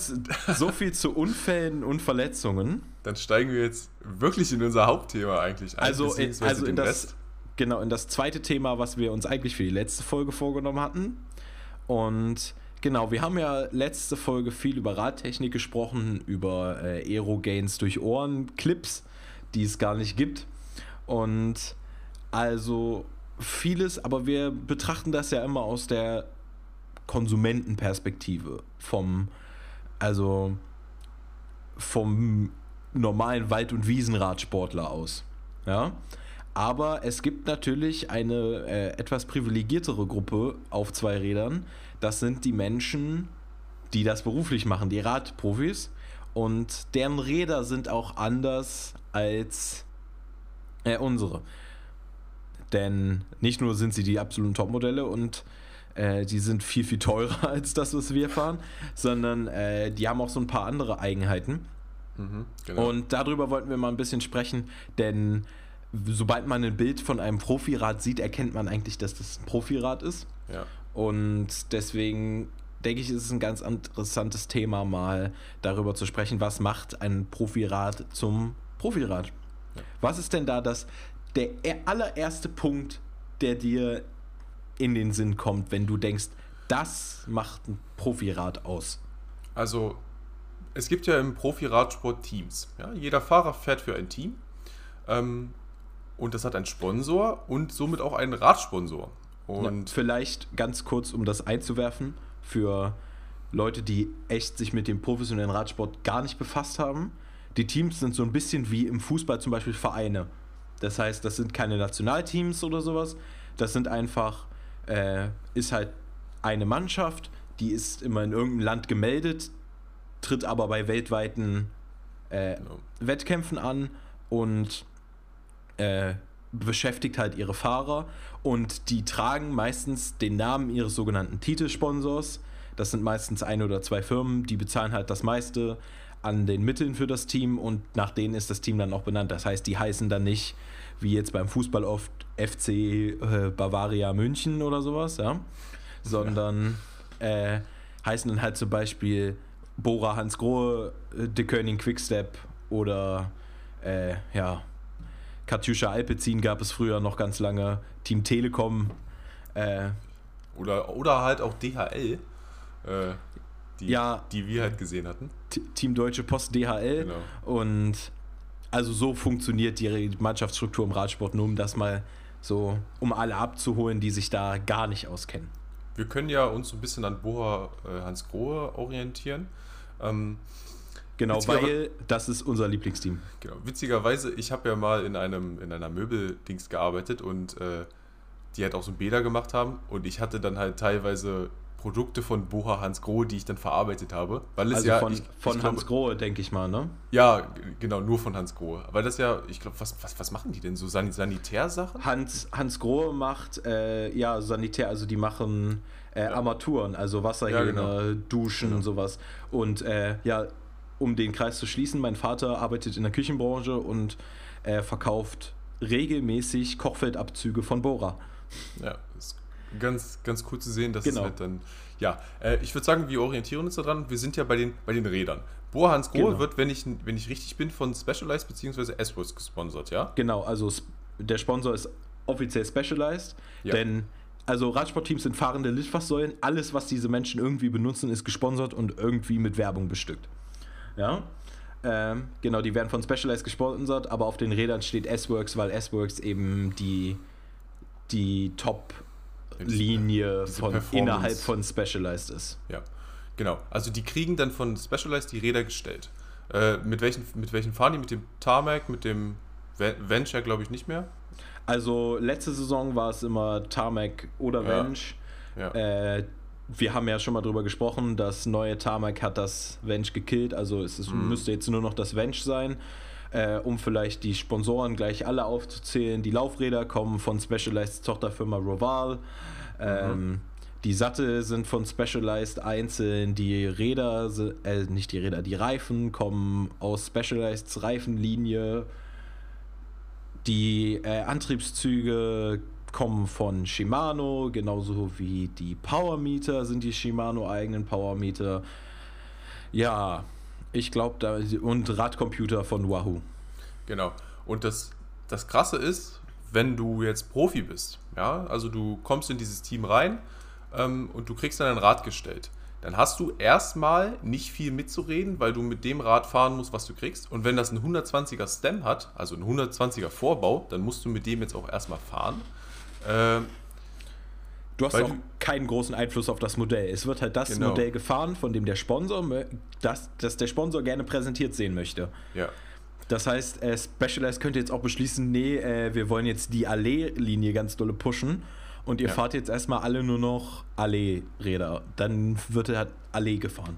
so viel zu Unfällen und Verletzungen. Dann steigen wir jetzt wirklich in unser Hauptthema eigentlich ein. Also, in, also in das, Rest. genau, in das zweite Thema, was wir uns eigentlich für die letzte Folge vorgenommen hatten. Und Genau, wir haben ja letzte Folge viel über Radtechnik gesprochen, über äh, Aerogains durch Ohren, Clips, die es gar nicht gibt. Und also vieles, aber wir betrachten das ja immer aus der Konsumentenperspektive, vom, also vom normalen Wald- und Wiesenradsportler aus. Ja. Aber es gibt natürlich eine äh, etwas privilegiertere Gruppe auf zwei Rädern, das sind die Menschen, die das beruflich machen, die Radprofis. Und deren Räder sind auch anders als äh, unsere. Denn nicht nur sind sie die absoluten Topmodelle und äh, die sind viel, viel teurer <laughs> als das, was wir fahren, sondern äh, die haben auch so ein paar andere Eigenheiten. Mhm, genau. Und darüber wollten wir mal ein bisschen sprechen, denn sobald man ein Bild von einem Profirad sieht, erkennt man eigentlich, dass das ein Profirad ist. Ja. Und deswegen denke ich, ist es ein ganz interessantes Thema, mal darüber zu sprechen, was macht ein Profirad zum Profirad. Ja. Was ist denn da das, der allererste Punkt, der dir in den Sinn kommt, wenn du denkst, das macht ein Profirad aus? Also, es gibt ja im Profiradsport Teams. Ja? Jeder Fahrer fährt für ein Team. Ähm, und das hat einen Sponsor und somit auch einen Radsponsor. Und ja, vielleicht ganz kurz, um das einzuwerfen, für Leute, die echt sich mit dem professionellen Radsport gar nicht befasst haben. Die Teams sind so ein bisschen wie im Fußball zum Beispiel Vereine. Das heißt, das sind keine Nationalteams oder sowas. Das sind einfach, äh, ist halt eine Mannschaft, die ist immer in irgendeinem Land gemeldet, tritt aber bei weltweiten äh, genau. Wettkämpfen an und äh, beschäftigt halt ihre Fahrer und die tragen meistens den Namen ihres sogenannten Titelsponsors. Das sind meistens ein oder zwei Firmen, die bezahlen halt das meiste an den Mitteln für das Team und nach denen ist das Team dann auch benannt. Das heißt, die heißen dann nicht, wie jetzt beim Fußball oft, FC äh, Bavaria München oder sowas, ja, sondern äh, heißen dann halt zum Beispiel Bora Hans Grohe, äh, De König Quickstep oder äh, ja, Katjuscha Alpezin gab es früher noch ganz lange, Team Telekom. Äh, oder, oder halt auch DHL, äh, die, ja, die wir halt gesehen hatten. Team Deutsche Post DHL. Genau. Und also so funktioniert die Mannschaftsstruktur im Radsport, nur um das mal so, um alle abzuholen, die sich da gar nicht auskennen. Wir können ja uns so ein bisschen an Boa äh, Hans Grohe orientieren. Ähm, Genau, weil das ist unser Lieblingsteam. Genau. Witzigerweise, ich habe ja mal in einem in einer Möbeldings gearbeitet und äh, die halt auch so Bäder gemacht haben und ich hatte dann halt teilweise Produkte von Boha Hans Grohe, die ich dann verarbeitet habe. Weil es also ja, von, ich, von ich Hans Grohe, denke ich mal, ne? Ja, genau, nur von Hans Grohe. Weil das ja, ich glaube, was, was, was machen die denn? So San Sanitärsachen? Hans, Hans Grohe macht, äh, ja, Sanitär, also die machen äh, ja. Armaturen, also Wasserhähne, ja, genau. Duschen, genau. sowas. Und äh, ja, um den Kreis zu schließen, mein Vater arbeitet in der Küchenbranche und äh, verkauft regelmäßig Kochfeldabzüge von Bora. Ja, ganz, ganz cool zu sehen, dass Genau. es halt dann. Ja, äh, ich würde sagen, wir orientieren uns daran. Wir sind ja bei den, bei den Rädern. Boa Hans Grohe Genau. wird, wenn ich, wenn ich richtig bin, von Specialized bzw. S-Works gesponsert, ja? Genau, also der Sponsor ist offiziell Specialized, Ja. denn also Radsportteams sind fahrende Litfaßsäulen. Alles, was diese Menschen irgendwie benutzen, ist gesponsert und irgendwie mit Werbung bestückt. Ja. Ähm, genau, die werden von Specialized gesponsert, aber auf den Rädern steht S-Works, weil S-Works eben die, die Top-Linie diese von innerhalb von Specialized ist. Ja, genau. Also die kriegen dann von Specialized die Räder gestellt. Äh, mit, welchen, mit welchen fahren die? Mit dem Tarmac, mit dem Ve- Venture glaube ich nicht mehr. Also letzte Saison war es immer Tarmac oder Ja. Venge. Ja. Äh, wir haben ja schon mal drüber gesprochen, das neue Tarmac hat das Venge gekillt, also es ist, Mhm. müsste jetzt nur noch das Venge sein. Äh, um vielleicht die Sponsoren gleich alle aufzuzählen. Die Laufräder kommen von Specialized Tochterfirma Roval. Ähm, Die Sattel sind von Specialized einzeln. Die Räder, äh, nicht die Räder, die Reifen kommen aus Specializeds Reifenlinie. Die äh, Antriebszüge kommen von Shimano, genauso wie die Powermeter sind die Shimano-eigenen Powermeter. Ja, ich glaube, da und Radcomputer von Wahoo. Genau. Und das, das Krasse ist, wenn du jetzt Profi bist, ja, also du kommst in dieses Team rein ähm, und du kriegst dann ein Rad gestellt, dann hast du erstmal nicht viel mitzureden, weil du mit dem Rad fahren musst, was du kriegst. Und wenn das ein 120er Stem hat, also ein 120er Vorbau, dann musst du mit dem jetzt auch erstmal fahren. Ähm, Du hast Weil auch keinen großen Einfluss auf das Modell. Es wird halt das Genau. Modell gefahren, von dem der Sponsor, das, das der Sponsor gerne präsentiert sehen möchte. ja. Das heißt, äh, Specialized könnte jetzt auch beschließen, nee, äh, wir wollen jetzt die Allee-Linie ganz dolle pushen und ihr Ja. fahrt jetzt erstmal alle nur noch Allee-Räder. Dann wird halt Allee gefahren.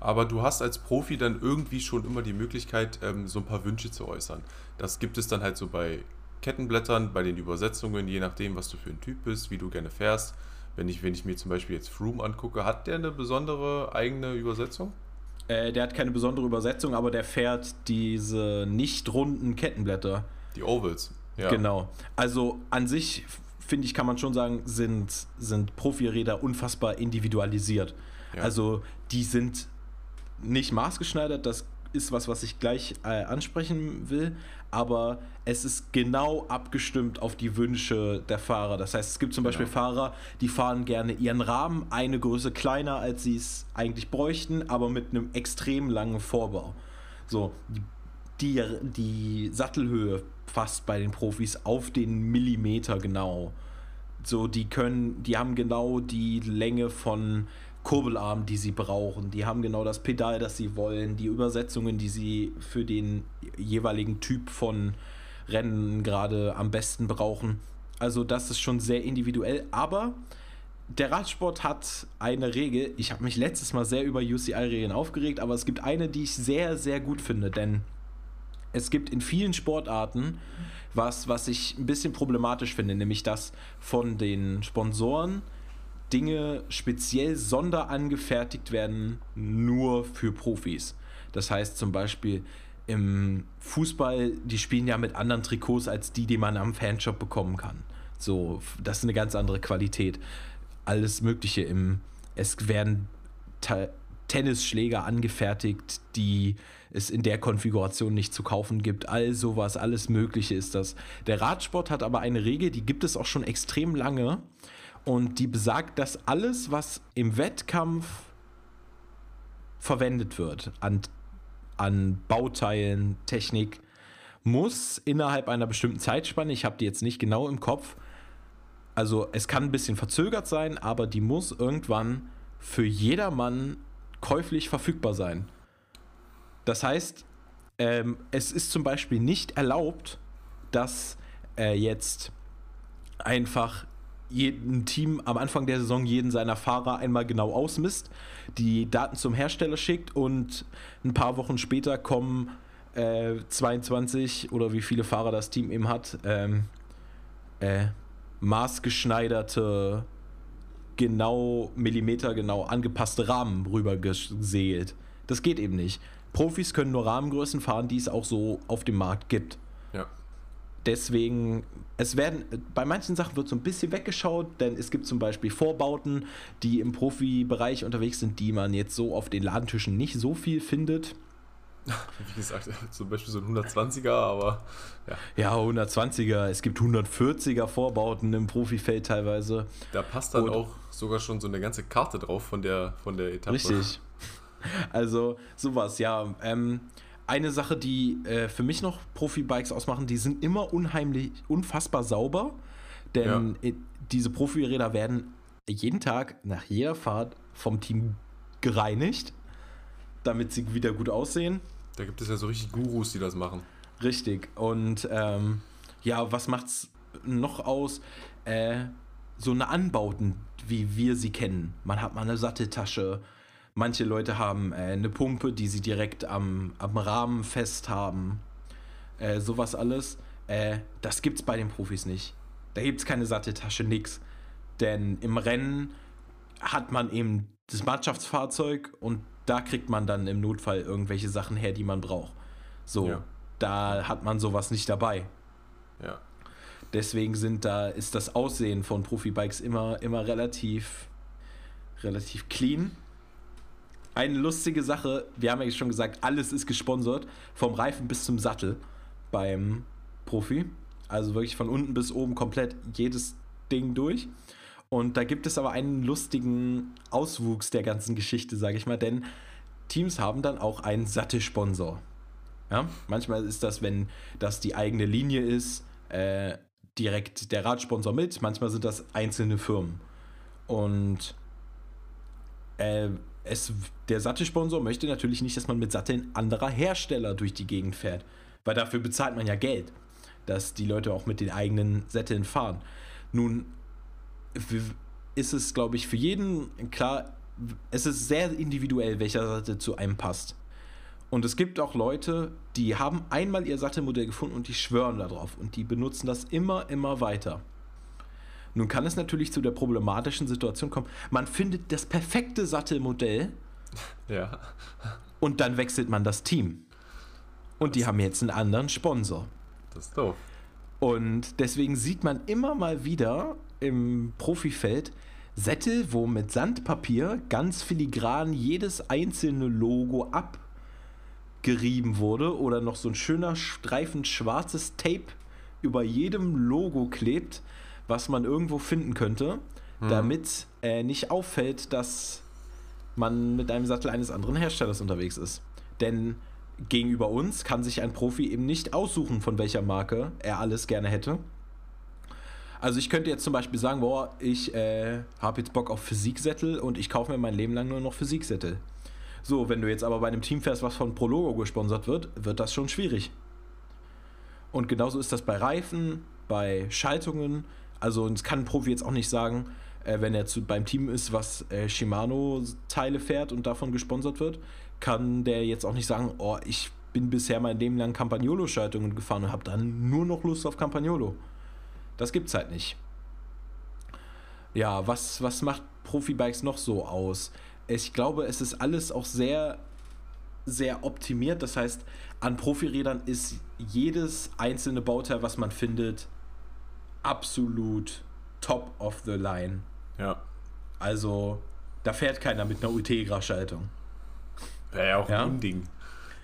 Aber du hast als Profi dann irgendwie schon immer die Möglichkeit, ähm, so ein paar Wünsche zu äußern. Das gibt es dann halt so bei Kettenblättern, bei den Übersetzungen, je nachdem, was du für ein Typ bist, wie du gerne fährst. Wenn ich, wenn ich mir zum Beispiel jetzt Froome angucke, hat der eine besondere eigene Übersetzung? Äh, der hat keine besondere Übersetzung, aber der fährt diese nicht runden Kettenblätter. Die Ovals. Ja. Genau. Also an sich, finde ich, kann man schon sagen, sind, sind Profiräder unfassbar individualisiert. Ja. Also die sind nicht maßgeschneidert, das ist was, was ich gleich äh, ansprechen will, aber es ist genau abgestimmt auf die Wünsche der Fahrer. Das heißt, es gibt zum Beispiel Genau. Fahrer, die fahren gerne ihren Rahmen eine Größe kleiner, als sie es eigentlich bräuchten, aber mit einem extrem langen Vorbau. So, die, die, die Sattelhöhe fast bei den Profis auf den Millimeter genau. So, die können, die haben genau die Länge von Kurbelarm, die sie brauchen. Die haben genau das Pedal, das sie wollen, die Übersetzungen, die sie für den jeweiligen Typ von Rennen gerade am besten brauchen. Also das ist schon sehr individuell, aber der Radsport hat eine Regel. Ich habe mich letztes Mal sehr über UCI-Regeln aufgeregt, aber es gibt eine, die ich sehr, sehr gut finde, denn es gibt in vielen Sportarten was, was ich ein bisschen problematisch finde, nämlich dass von den Sponsoren Dinge speziell sonderangefertigt werden, nur für Profis. Das heißt zum Beispiel im Fußball, die spielen ja mit anderen Trikots als die, die man am Fanshop bekommen kann. So, das ist eine ganz andere Qualität. Alles Mögliche im, es werden Tennisschläger angefertigt, die es in der Konfiguration nicht zu kaufen gibt. All sowas, alles Mögliche ist das. Der Radsport hat aber eine Regel, die gibt es auch schon extrem lange und die besagt, dass alles, was im Wettkampf verwendet wird, an, an Bauteilen, Technik, muss innerhalb einer bestimmten Zeitspanne, ich habe die jetzt nicht genau im Kopf, also es kann ein bisschen verzögert sein, aber die muss irgendwann für jedermann käuflich verfügbar sein. Das heißt, ähm, es ist zum Beispiel nicht erlaubt, dass äh, jetzt einfach ein Team am Anfang der Saison jeden seiner Fahrer einmal genau ausmisst, die Daten zum Hersteller schickt und ein paar Wochen später kommen äh, 22 oder wie viele Fahrer das Team eben hat, ähm, äh, maßgeschneiderte, genau millimetergenau angepasste Rahmen rübergesägt. Das geht eben nicht. Profis können nur Rahmengrößen fahren, die es auch so auf dem Markt gibt. Deswegen, es werden, bei manchen Sachen wird so ein bisschen weggeschaut, denn es gibt zum Beispiel Vorbauten, die im Profibereich unterwegs sind, die man jetzt so auf den Ladentischen nicht so viel findet. <laughs> Wie gesagt, zum Beispiel so ein 120er, aber ja. Ja, 120er, es gibt 140er Vorbauten im Profifeld teilweise. Da passt dann Und, auch sogar schon so eine ganze Karte drauf von der, von der Etappe. Richtig. <laughs> Also sowas, ja. Ähm, eine Sache, die äh, für mich noch Profi-Bikes ausmachen, die sind immer unheimlich, unfassbar sauber. Denn ja. diese Profi-Räder werden jeden Tag nach jeder Fahrt vom Team gereinigt, damit sie wieder gut aussehen. Da gibt es ja so richtig Gurus, die das machen. Richtig. Und ähm, ja, was macht's noch aus? Äh, so eine Anbauten, wie wir sie kennen. Man hat mal eine Satteltasche, Manche Leute haben äh, eine Pumpe, die sie direkt am, am Rahmen fest haben. Äh, sowas alles. Äh, das gibt's bei den Profis nicht. Da gibt es keine satte Tasche, nix. Denn im Rennen hat man eben das Mannschaftsfahrzeug und da kriegt man dann im Notfall irgendwelche Sachen her, die man braucht. So, ja. da hat man sowas nicht dabei. Ja. Deswegen sind da, ist das Aussehen von Profibikes immer, immer relativ, relativ clean eine lustige Sache, wir haben ja schon gesagt, alles ist gesponsert, vom Reifen bis zum Sattel beim Profi. Also wirklich von unten bis oben komplett jedes Ding durch. Und da gibt es aber einen lustigen Auswuchs der ganzen Geschichte, sage ich mal, denn Teams haben dann auch einen Sattelsponsor. Ja? Manchmal ist das, wenn das die eigene Linie ist, äh, direkt der Radsponsor mit, manchmal sind das einzelne Firmen. Und äh, es, der Sattelsponsor möchte natürlich nicht, dass man mit Satteln anderer Hersteller durch die Gegend fährt. Weil dafür bezahlt man ja Geld, dass die Leute auch mit den eigenen Sätteln fahren. Nun ist es, glaube ich, für jeden klar, es ist sehr individuell, welcher Sattel zu einem passt. Und es gibt auch Leute, die haben einmal ihr Sattelmodell gefunden und die schwören darauf und die benutzen das immer, immer weiter. Nun kann es natürlich zu der problematischen Situation kommen, man findet das perfekte Sattelmodell <laughs> ja. und dann wechselt man das Team. Und die haben jetzt einen anderen Sponsor. Das ist doof. Und deswegen sieht man immer mal wieder im Profifeld Sättel, wo mit Sandpapier ganz filigran jedes einzelne Logo abgerieben wurde oder noch so ein schöner Streifen schwarzes Tape über jedem Logo klebt, was man irgendwo finden könnte, hm. damit äh, nicht auffällt, dass man mit einem Sattel eines anderen Herstellers unterwegs ist. Denn gegenüber uns kann sich ein Profi eben nicht aussuchen, von welcher Marke er alles gerne hätte. Also ich könnte jetzt zum Beispiel sagen, boah, ich äh, habe jetzt Bock auf Physiksättel und ich kaufe mir mein Leben lang nur noch Physiksättel. So, wenn du jetzt aber bei einem Team fährst, was von Prologo gesponsert wird, wird das schon schwierig. Und genauso ist das bei Reifen, bei Schaltungen, also es kann ein Profi jetzt auch nicht sagen, äh, wenn er zu, beim Team ist, was äh, Shimano-Teile fährt und davon gesponsert wird, kann der jetzt auch nicht sagen, oh, ich bin bisher mein Leben lang Campagnolo-Schaltungen gefahren und habe dann nur noch Lust auf Campagnolo. Das gibt's halt nicht. Ja, was, was macht Profi-Bikes noch so aus? Ich glaube, es ist alles auch sehr, sehr optimiert. Das heißt, an Profirädern ist jedes einzelne Bauteil, was man findet, absolut top of the line. Ja. Also, da fährt keiner mit einer Ultegra-Schaltung. Wäre ja auch ja? ein Ding.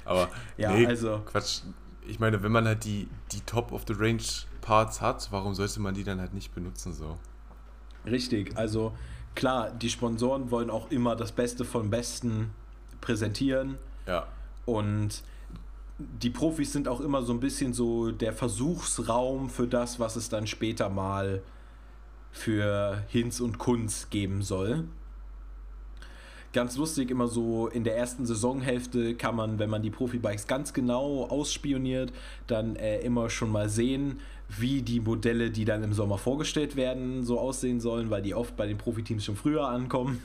Aber, ja, nee, also. Quatsch. Ich meine, wenn man halt die, die Top of the Range Parts hat, warum sollte man die dann halt nicht benutzen so? Richtig, also klar, die Sponsoren wollen auch immer das Beste vom Besten präsentieren. Ja. Und die Profis sind auch immer so ein bisschen so der Versuchsraum für das, was es dann später mal für Hinz und Kunz geben soll. Ganz lustig, immer so in der ersten Saisonhälfte kann man, wenn man die Profibikes ganz genau ausspioniert, dann äh, immer schon mal sehen, wie die Modelle, die dann im Sommer vorgestellt werden, so aussehen sollen, weil die oft bei den Profiteams schon früher ankommen.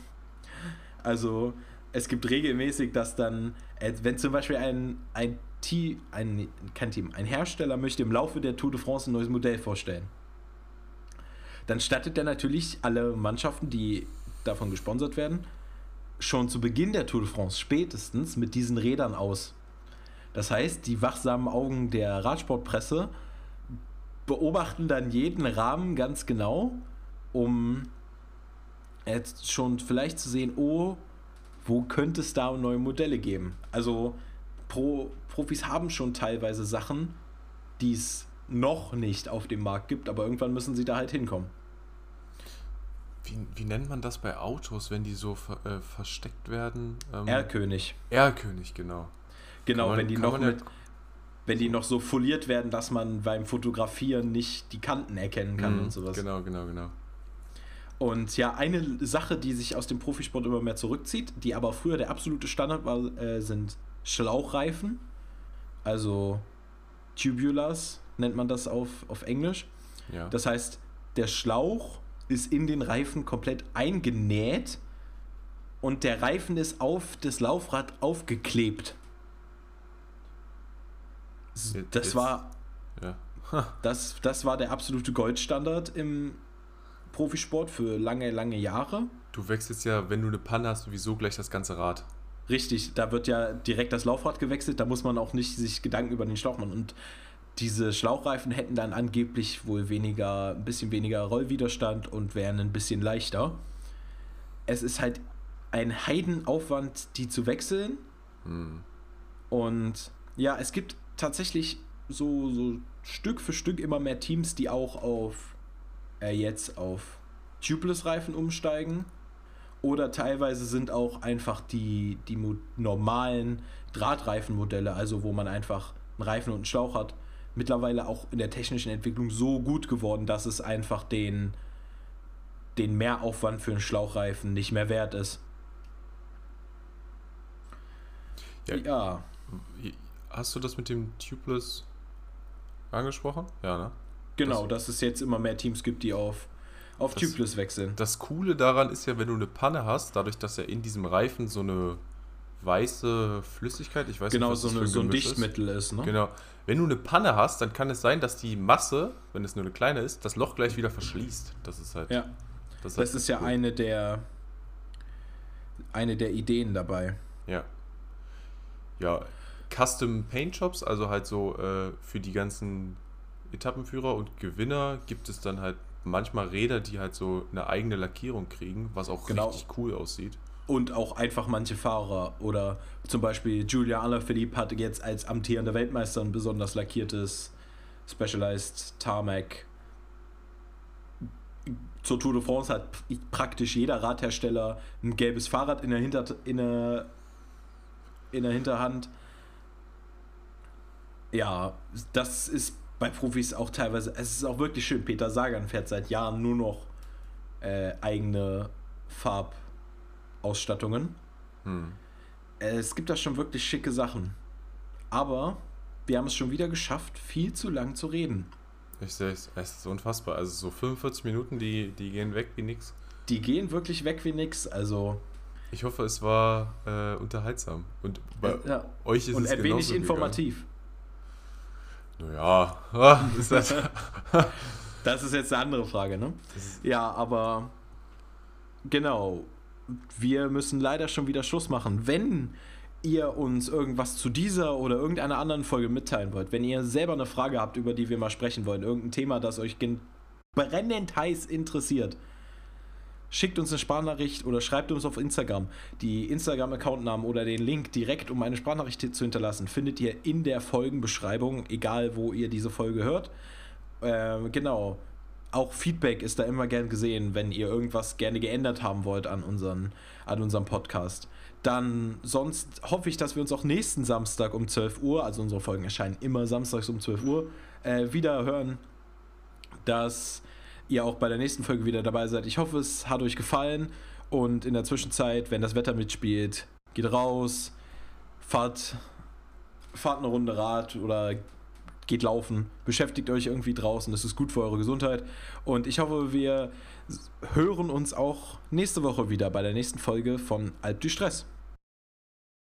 Also es gibt regelmäßig, dass dann, äh, wenn zum Beispiel ein, ein Team, ein, kein Team, ein Hersteller möchte im Laufe der Tour de France ein neues Modell vorstellen. Dann stattet er natürlich alle Mannschaften, die davon gesponsert werden, schon zu Beginn der Tour de France spätestens mit diesen Rädern aus. Das heißt, die wachsamen Augen der Radsportpresse beobachten dann jeden Rahmen ganz genau, um jetzt schon vielleicht zu sehen, oh, wo könnte es da neue Modelle geben? Also Pro, Profis haben schon teilweise Sachen, die es noch nicht auf dem Markt gibt, aber irgendwann müssen sie da halt hinkommen. Wie, wie nennt man das bei Autos, wenn die so ver, äh, versteckt werden? Ähm, R-König. R-König, genau. Genau, man, wenn die noch mit, wenn die noch so foliert werden, dass man beim Fotografieren nicht die Kanten erkennen kann mm, und sowas. Genau, genau, genau. Und ja, eine Sache, die sich aus dem Profisport immer mehr zurückzieht, die aber früher der absolute Standard war, äh, sind Schlauchreifen. Also Tubulars nennt man das auf, auf Englisch. Ja. Das heißt, der Schlauch ist in den Reifen komplett eingenäht und der Reifen ist auf das Laufrad aufgeklebt. Das Jetzt, war ja. <laughs> das, das war der absolute Goldstandard im Profisport für lange, lange Jahre. Du wechselst ja, wenn du eine Panne hast, sowieso gleich das ganze Rad. Richtig, da wird ja direkt das Laufrad gewechselt, da muss man auch nicht sich Gedanken über den Schlauch machen. Und diese Schlauchreifen hätten dann angeblich wohl weniger, ein bisschen weniger Rollwiderstand und wären ein bisschen leichter. Es ist halt ein Heidenaufwand, die zu wechseln. Hm. Und ja, es gibt tatsächlich so, so Stück für Stück immer mehr Teams, die auch auf äh, jetzt auf Tubeless-Reifen umsteigen. Oder teilweise sind auch einfach die, die normalen Drahtreifenmodelle, also wo man einfach einen Reifen und einen Schlauch hat, mittlerweile auch in der technischen Entwicklung so gut geworden, dass es einfach den, den Mehraufwand für einen Schlauchreifen nicht mehr wert ist. Ja. ja. Hast du das mit dem Tubeless angesprochen? Ja, ne? Genau, das, dass es jetzt immer mehr Teams gibt, die auf, auf das, Tubeless wechseln. Das Coole daran ist ja, wenn du eine Panne hast, dadurch, dass ja in diesem Reifen so eine weiße Flüssigkeit, ich weiß genau, nicht, was so, das eine, so ein Dichtmittel ist. ist ne? Genau. Wenn du eine Panne hast, dann kann es sein, dass die Masse, wenn es nur eine kleine ist, das Loch gleich wieder verschließt. Das ist halt. Ja. Das, das ist ja cool. eine der eine der Ideen dabei. Ja. Ja, Custom Paint Shops, also halt so äh, für die ganzen Etappenführer und Gewinner gibt es dann halt manchmal Räder, die halt so eine eigene Lackierung kriegen, was auch genau. richtig cool aussieht. Und auch einfach manche Fahrer oder zum Beispiel Julia Alaphilippe hat jetzt als amtierender Weltmeister ein besonders lackiertes Specialized Tarmac. Zur Tour de France hat praktisch jeder Radhersteller ein gelbes Fahrrad in der, Hinter in der, in der Hinterhand. Ja, das ist bei Profis auch teilweise, es ist auch wirklich schön, Peter Sagan fährt seit Jahren nur noch äh, eigene Farbausstattungen. Hm. Es gibt da schon wirklich schicke Sachen. Aber wir haben es schon wieder geschafft, viel zu lang zu reden. Ich sehe es, es ist unfassbar. Also so 45 Minuten, die, die gehen weg wie nix. Die gehen wirklich weg wie nix. Also. Ich hoffe, es war äh, unterhaltsam. Und bei ja. euch ist Und es ein wenig informativ. Naja, ah, ist das. <laughs> das ist jetzt eine andere Frage, ne? Ja, aber genau. Wir müssen leider schon wieder Schluss machen. Wenn ihr uns irgendwas zu dieser oder irgendeiner anderen Folge mitteilen wollt, wenn ihr selber eine Frage habt, über die wir mal sprechen wollen, irgendein Thema, das euch brennend heiß interessiert, schickt uns eine Sprachnachricht oder schreibt uns auf Instagram. Die Instagram-Accountnamen oder den Link direkt, um eine Sprachnachricht zu hinterlassen, findet ihr in der Folgenbeschreibung, egal wo ihr diese Folge hört. Äh, genau. Auch Feedback ist da immer gern gesehen, wenn ihr irgendwas gerne geändert haben wollt an, unseren, an unserem Podcast. Dann sonst hoffe ich, dass wir uns auch nächsten Samstag um 12 Uhr, also unsere Folgen erscheinen immer samstags um 12 Uhr, äh, wieder hören. Dass ihr auch bei der nächsten Folge wieder dabei seid. Ich hoffe, es hat euch gefallen und in der Zwischenzeit, wenn das Wetter mitspielt, geht raus, fahrt, fahrt eine Runde Rad oder geht laufen, beschäftigt euch irgendwie draußen, das ist gut für eure Gesundheit und ich hoffe, wir hören uns auch nächste Woche wieder bei der nächsten Folge von Alp du Stress.